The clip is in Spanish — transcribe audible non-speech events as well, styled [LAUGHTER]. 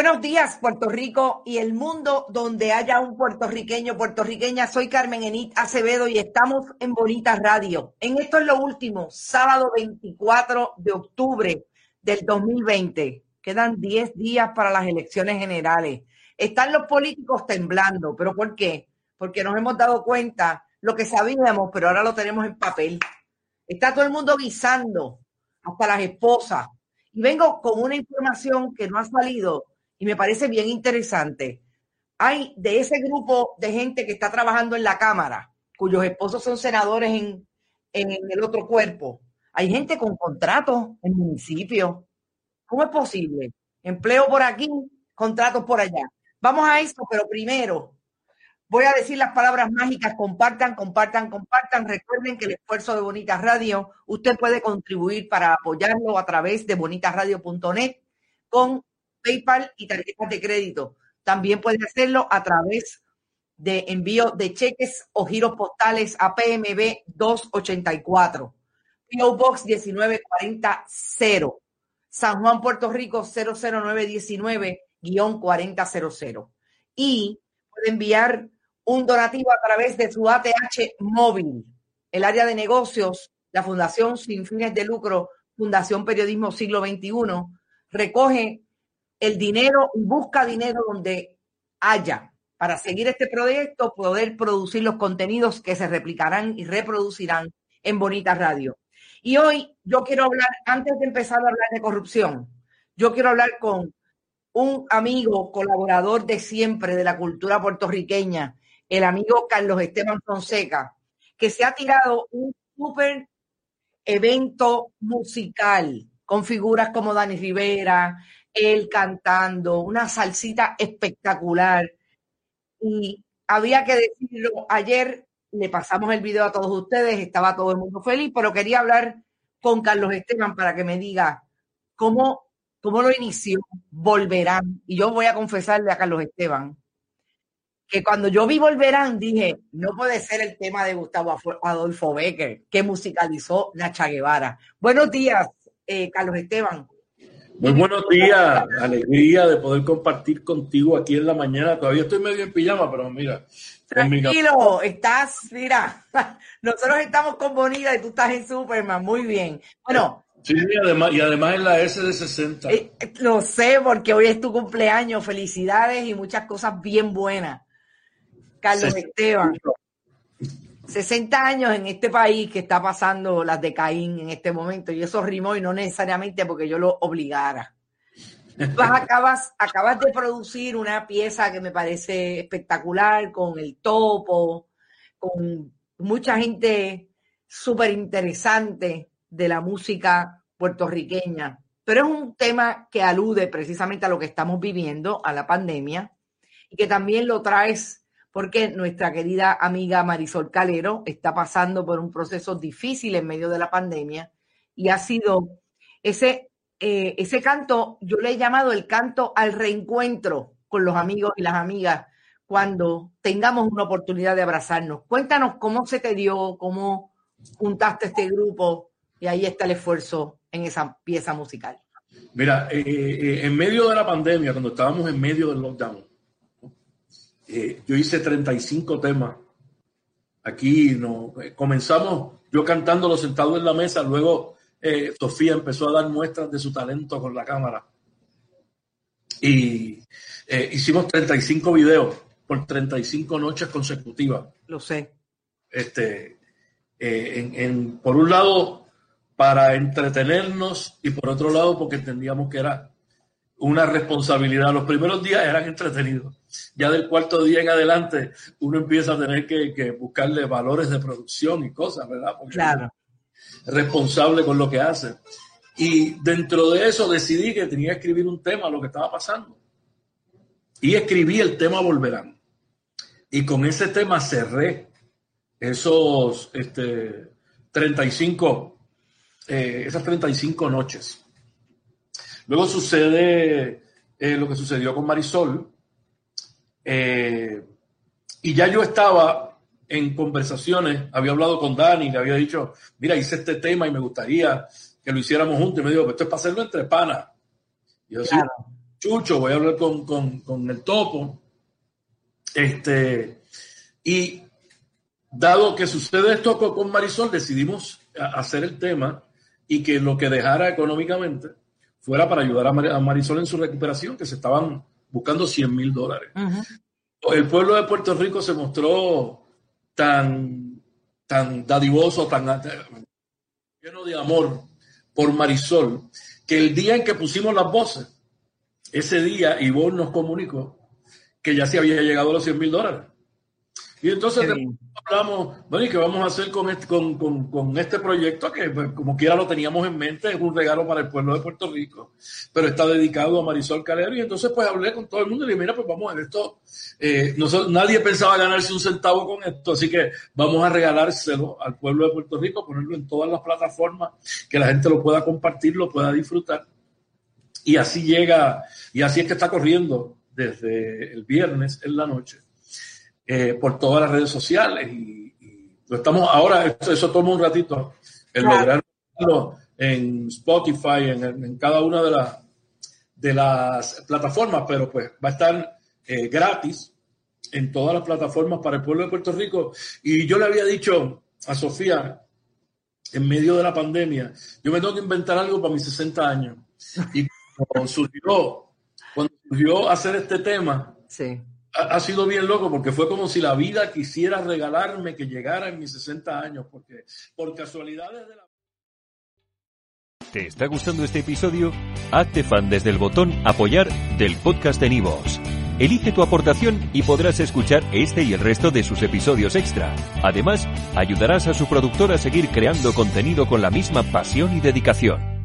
Buenos días, Puerto Rico y el mundo donde haya un puertorriqueño, puertorriqueña. Soy Carmen Enit Acevedo y estamos en Bonita Radio. En esto es lo último, sábado 24 de octubre del 2020. Quedan 10 días para las elecciones generales. Están los políticos temblando, pero ¿por qué? Porque nos hemos dado cuenta lo que sabíamos, pero ahora lo tenemos en papel. Está todo el mundo guisando, hasta las esposas. Y vengo con una información que no ha salido y me parece bien interesante. Hay de ese grupo de gente que está trabajando en la Cámara, cuyos esposos son senadores en, en el otro cuerpo. Hay gente con contratos en municipio. ¿Cómo es posible? Empleo por aquí, contratos por allá. Vamos a eso, pero primero voy a decir las palabras mágicas. Compartan, compartan, compartan. Recuerden que el esfuerzo de Bonita Radio, usted puede contribuir para apoyarlo a través de bonitasradio.net con PayPal y tarjetas de crédito. También puede hacerlo a través de envío de cheques o giros postales a PMB 284, PO Box 19400, San Juan, Puerto Rico 00919-4000. Y puede enviar un donativo a través de su ATH móvil. El área de negocios, la Fundación Sin Fines de Lucro, Fundación Periodismo Siglo XXI, recoge el dinero y busca dinero donde haya para seguir este proyecto, poder producir los contenidos que se replicarán y reproducirán en Bonita Radio. Y hoy yo quiero hablar, antes de empezar a hablar de corrupción, yo quiero hablar con un amigo, colaborador de siempre de la cultura puertorriqueña, el amigo Carlos Esteban Fonseca, que se ha tirado un súper evento musical con figuras como Dani Rivera, él cantando, una salsita espectacular. Y había que decirlo, ayer le pasamos el video a todos ustedes, estaba todo el mundo feliz, pero quería hablar con Carlos Esteban para que me diga cómo, cómo lo inició, volverán. Y yo voy a confesarle a Carlos Esteban que cuando yo vi Volverán dije, no puede ser el tema de Gustavo Adolfo Becker, que musicalizó Nacha Guevara. Buenos días, eh, Carlos Esteban. Muy buenos días, alegría de poder compartir contigo aquí en la mañana. Todavía estoy medio en pijama, pero mira. Tranquilo, estás, mira, [LAUGHS] nosotros estamos con Bonita y tú estás en Superman, muy bien. Bueno. Sí, y además, y además en la S de 60. Eh, lo sé, porque hoy es tu cumpleaños, felicidades y muchas cosas bien buenas. Carlos Esteban. 60 años en este país que está pasando las de Caín en este momento, y eso rimó y no necesariamente porque yo lo obligara. Vas, acabas, acabas de producir una pieza que me parece espectacular con el topo, con mucha gente súper interesante de la música puertorriqueña, pero es un tema que alude precisamente a lo que estamos viviendo, a la pandemia, y que también lo traes porque nuestra querida amiga Marisol Calero está pasando por un proceso difícil en medio de la pandemia y ha sido ese, eh, ese canto, yo le he llamado el canto al reencuentro con los amigos y las amigas cuando tengamos una oportunidad de abrazarnos. Cuéntanos cómo se te dio, cómo juntaste este grupo y ahí está el esfuerzo en esa pieza musical. Mira, eh, eh, en medio de la pandemia, cuando estábamos en medio del lockdown, eh, yo hice 35 temas. Aquí no, eh, comenzamos yo cantándolo sentado en la mesa, luego eh, Sofía empezó a dar muestras de su talento con la cámara. Y hicimos 35 videos por 35 noches consecutivas. Lo sé. Este, en, por un lado, para entretenernos y por otro lado, porque entendíamos que era una responsabilidad. Los primeros días eran entretenidos. Ya del cuarto día en adelante uno empieza a tener que, buscarle valores de producción y cosas, ¿verdad? Porque claro. responsable con lo que hace. Y dentro de eso decidí que tenía que escribir un tema, lo que estaba pasando. Y escribí el tema Volverán. Y con ese tema cerré esos este, 35, eh, esas 35 noches. Luego sucede eh, lo que sucedió con Marisol. Eh, y ya yo estaba en conversaciones, había hablado con Dani, le había dicho, mira, hice este tema y me gustaría que lo hiciéramos juntos. Y me dijo, esto es para hacerlo entre panas. Y yo, Chucho, voy a hablar con, con, con el Topo. Este, y dado que sucede esto con Marisol, decidimos hacer el tema y que lo que dejara económicamente fuera para ayudar a Marisol en su recuperación, que se estaban buscando 100 mil dólares. El pueblo de Puerto Rico se mostró tan, tan dadivoso, tan lleno de amor por Marisol, que el día en que pusimos las voces, ese día Ivonne nos comunicó que ya se había llegado a los 100 mil dólares. Y entonces hablamos, bueno, ¿y qué vamos a hacer con este, con, con, este proyecto? Que pues, como quiera lo teníamos en mente, es un regalo para el pueblo de Puerto Rico, pero está dedicado a Marisol Calero. Y entonces pues hablé con todo el mundo y le dije, mira, pues vamos a ver esto. Eh, nadie pensaba ganarse un centavo con esto, así que vamos a regalárselo al pueblo de Puerto Rico, ponerlo en todas las plataformas, que la gente lo pueda compartir, lo pueda disfrutar. Y así llega, y así es que está corriendo desde el viernes en la noche eh, por todas las redes sociales y, lo estamos ahora, eso, toma un ratito, el lograrlo en Spotify, en, cada una de, las de las plataformas, pero pues va a estar eh, gratis en todas las plataformas para el pueblo de Puerto Rico. Y yo le había dicho a Sofía, en medio de la pandemia, yo me tengo que inventar algo para mis 60 años. Y cuando surgió, cuando surgió hacer este tema, sí ha, sido bien loco porque fue como si la vida quisiera regalarme que llegara en mis 60 años, porque por casualidades de la... ¿Te está gustando este episodio? Hazte fan desde el botón apoyar del podcast de Nivos. Elige tu aportación y podrás escuchar este y el resto de sus episodios extra. Además, ayudarás a su productor a seguir creando contenido con la misma pasión y dedicación.